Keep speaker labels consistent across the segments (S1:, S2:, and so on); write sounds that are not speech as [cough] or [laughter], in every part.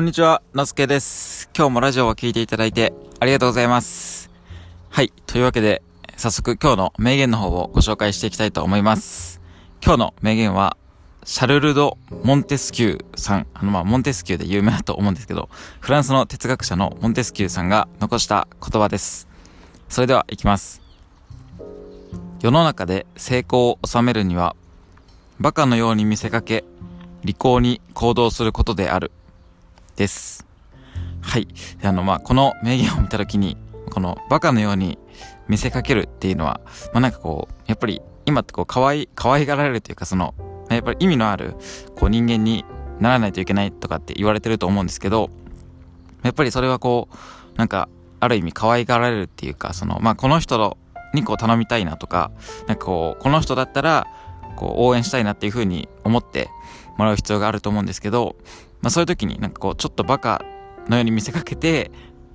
S1: こんにちは、のすけです。今日もラジオを聴いていただいてありがとうございます。はい。というわけで、早速今日の名言の方をご紹介していきたいと思います。今日の名言は、シャルルド・モンテスキューさん。あの、まあ、モンテスキューで有名だと思うんですけど、フランスの哲学者のモンテスキューさんが残した言葉です。それでは、いきます。世の中で成功を収めるには、バカのように見せかけ、利口に行動することである。です。はい。あの、まあ、この名言を見たときに、このバカのように見せかけるっていうのは、まあ、なんかこう、やっぱり今ってこう、可愛い、可愛がられるというか、その、やっぱり意味のある、こう、人間にならないといけないとかって言われてると思うんですけど、やっぱりそれはこう、なんか、ある意味可愛がられるっていうか、その、まあ、この人にこう頼みたいなとか、なんかこう、この人だったら、こう、応援したいなっていうふうに思ってもらう必要があると思うんですけど、まあそういう時になんかこうちょっとバカのように見せかけて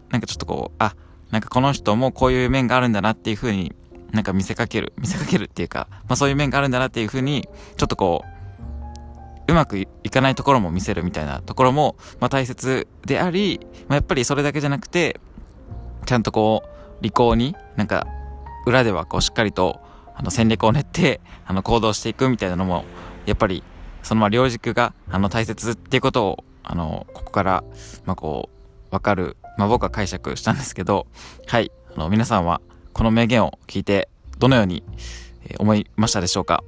S1: なんかちょっとこうあなんかこの人もこういう面があるんだなっていう風になんか見せかける見せかけるっていうか、まあ、そういう面があるんだなっていう風にちょっとこううまくいかないところも見せるみたいなところも、まあ、大切であり、まあ、やっぱりそれだけじゃなくてちゃんとこう利口になんか裏ではこうしっかりとあの戦略を練ってあの行動していくみたいなのもやっぱりそのまあ両軸があの大切っていうことをあのここからまあこう分かる、まあ、僕は解釈したんですけどはい。あの皆さんはこの名言を聞いてどのように思いましたでしょうか？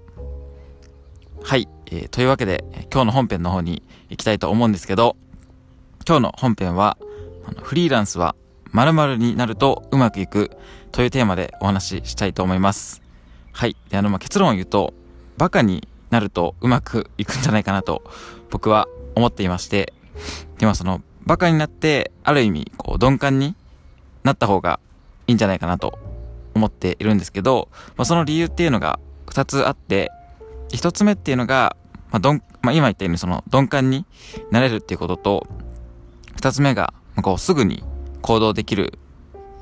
S1: はい、えーというわけで今日の本編の方に行きたいと思うんですけど今日の本編はあのフリーランスは〇〇になるとうまくいくというテーマでお話ししたいと思います。はい。であのまあ結論を言うとバカになるとうまくいくんじゃないかなと僕は思っていましてでもそのバカになってある意味こう鈍感になった方がいいんじゃないかなと思っているんですけど、まあ、その理由っていうのが2つあって1つ目っていうのが、まあどんまあ、今言ったようにその鈍感になれるっていうことと2つ目がこうすぐに行動できる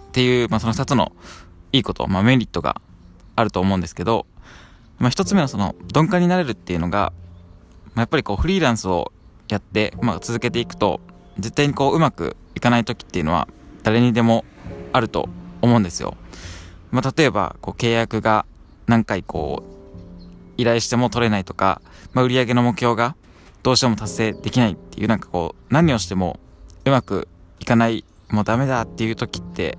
S1: っていう、まあ、その2つのいいこと、まあ、メリットがあると思うんですけどまあ、一つ目のその鈍感になれるっていうのが、まあ、やっぱりこうフリーランスをやって、まあ、続けていくと絶対にこううまくいかない時っていうのは誰にでもあると思うんですよ。まあ、例えばこう契約が何回こう依頼しても取れないとか、まあ、売上の目標がどうしても達成できないっていうなんかこう何をしてもうまくいかないもうダメだっていう時って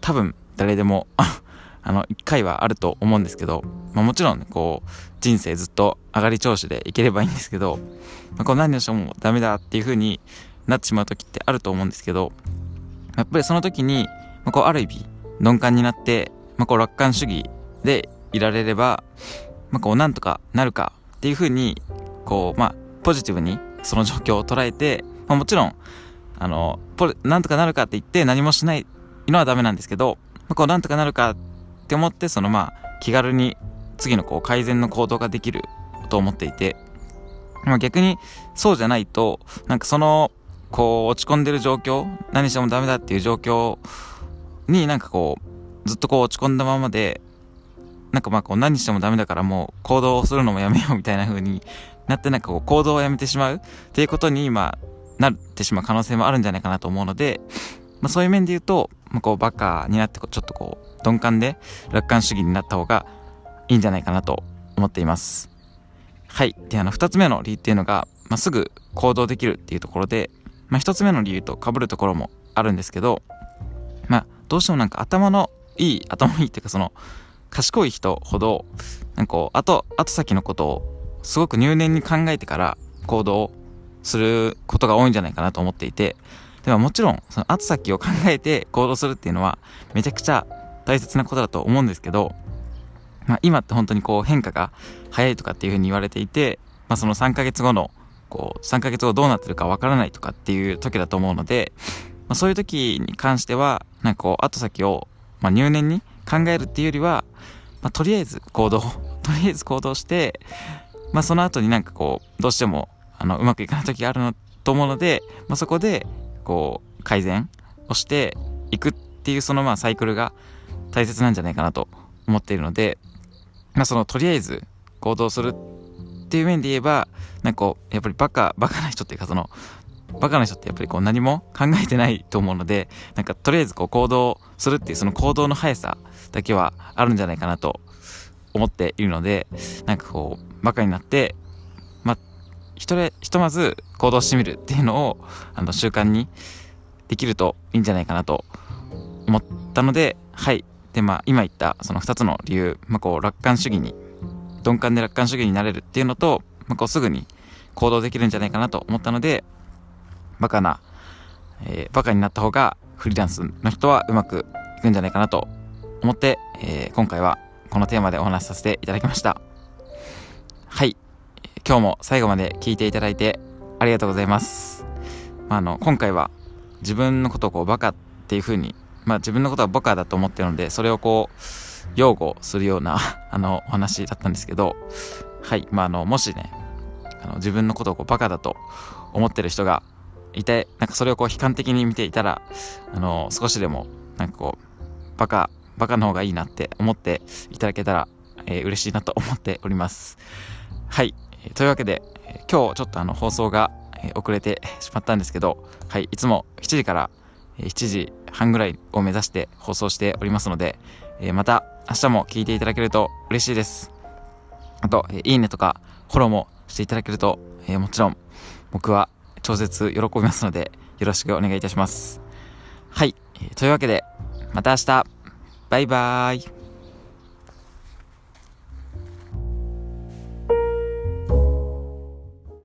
S1: 多分誰でも [laughs] あの、一回はあると思うんですけど、まあもちろんね、こう、人生ずっと上がり調子でいければいいんですけど、まあ、こう何をしてもダメだっていう風になってしまう時ってあると思うんですけど、やっぱりその時に、まあ、こう、ある意味、鈍感になって、まあこう、楽観主義でいられれば、まあこう、なんとかなるかっていう風に、こう、まあ、ポジティブにその状況を捉えて、まあもちろん、あの、なんとかなるかって言って何もしないのはダメなんですけど、まあ、こう、なんとかなるかってって思ってそのまあ気軽に次のこう改善の行動ができると思っていて、まあ、逆にそうじゃないとなんかそのこう落ち込んでる状況何してもダメだっていう状況になんかこうずっとこう落ち込んだままでなんかまあこう何してもダメだからもう行動をするのもやめようみたいな風になってなんかこう行動をやめてしまうっていうことに今なってしまう可能性もあるんじゃないかなと思うので、まあ、そういう面で言うと、まあ、こうバカになってちょっとこう鈍感で楽観主義になった方がいいんじゃないかなと思っています。はい。で、あの、二つ目の理由っていうのが、まあ、すぐ行動できるっていうところで、まあ、一つ目の理由と被るところもあるんですけど、まあ、どうしてもなんか頭のいい、頭のいいっていうかその、賢い人ほど、なんかこう、後、後先のことをすごく入念に考えてから行動することが多いんじゃないかなと思っていて、でももちろん、その後先を考えて行動するっていうのは、めちゃくちゃ大切なことだと思うんですけど、まあ、今って本当にこう変化が早いとかっていうふうに言われていて、まあ、その3ヶ月後のこう3ヶ月後どうなってるかわからないとかっていう時だと思うので、まあ、そういう時に関してはなんかこう後先をまあ入念に考えるっていうよりは、まあ、とりあえず行動 [laughs] とりあえず行動して、まあ、その後になんかこうどうしてもあのうまくいかない時があるのと思うので、まあ、そこでこう改善をしていくっていうそのまあサイクルが大切なんじゃないかなと思っているので、まあ、そのとりあえず行動するっていう面で言えばなんかこうやっぱりバカバカな人っていうかそのバカな人ってやっぱりこう何も考えてないと思うので、なんかとりあえずこう行動するっていうその行動の速さだけはあるんじゃないかなと思っているので、なんかこう、バカになって、ひとれ、ひとまず行動してみるっていうのを、あの、習慣にできるといいんじゃないかなと思ったので、はい。で、まあ、今言ったその2つの理由、まあ、こう、楽観主義に、鈍感で楽観主義になれるっていうのと、まあ、こう、すぐに行動できるんじゃないかなと思ったので、バカな、えー、バカになった方がフリーランスの人はうまくいくんじゃないかなと思って、えー、今回はこのテーマでお話しさせていただきました。今日も最後まで聞いていただいてありがとうございます。まあ、あの、今回は自分のことをこうバカっていう風に、まあ自分のことはバカだと思ってるので、それをこう、擁護するような [laughs] あの、お話だったんですけど、はい。まあ、あの、もしね、あの自分のことをこうバカだと思ってる人がいて、なんかそれをこう悲観的に見ていたら、あの、少しでも、なんかこう、バカ、バカの方がいいなって思っていただけたら、えー、嬉しいなと思っております。はい。というわけで、今日ちょっとあの放送が遅れてしまったんですけど、はい。いつも7時から7時半ぐらいを目指して放送しておりますので、また明日も聞いていただけると嬉しいです。あと、いいねとかフォローもしていただけると、もちろん僕は超絶喜びますので、よろしくお願いいたします。はい。というわけで、また明日、バイバーイ。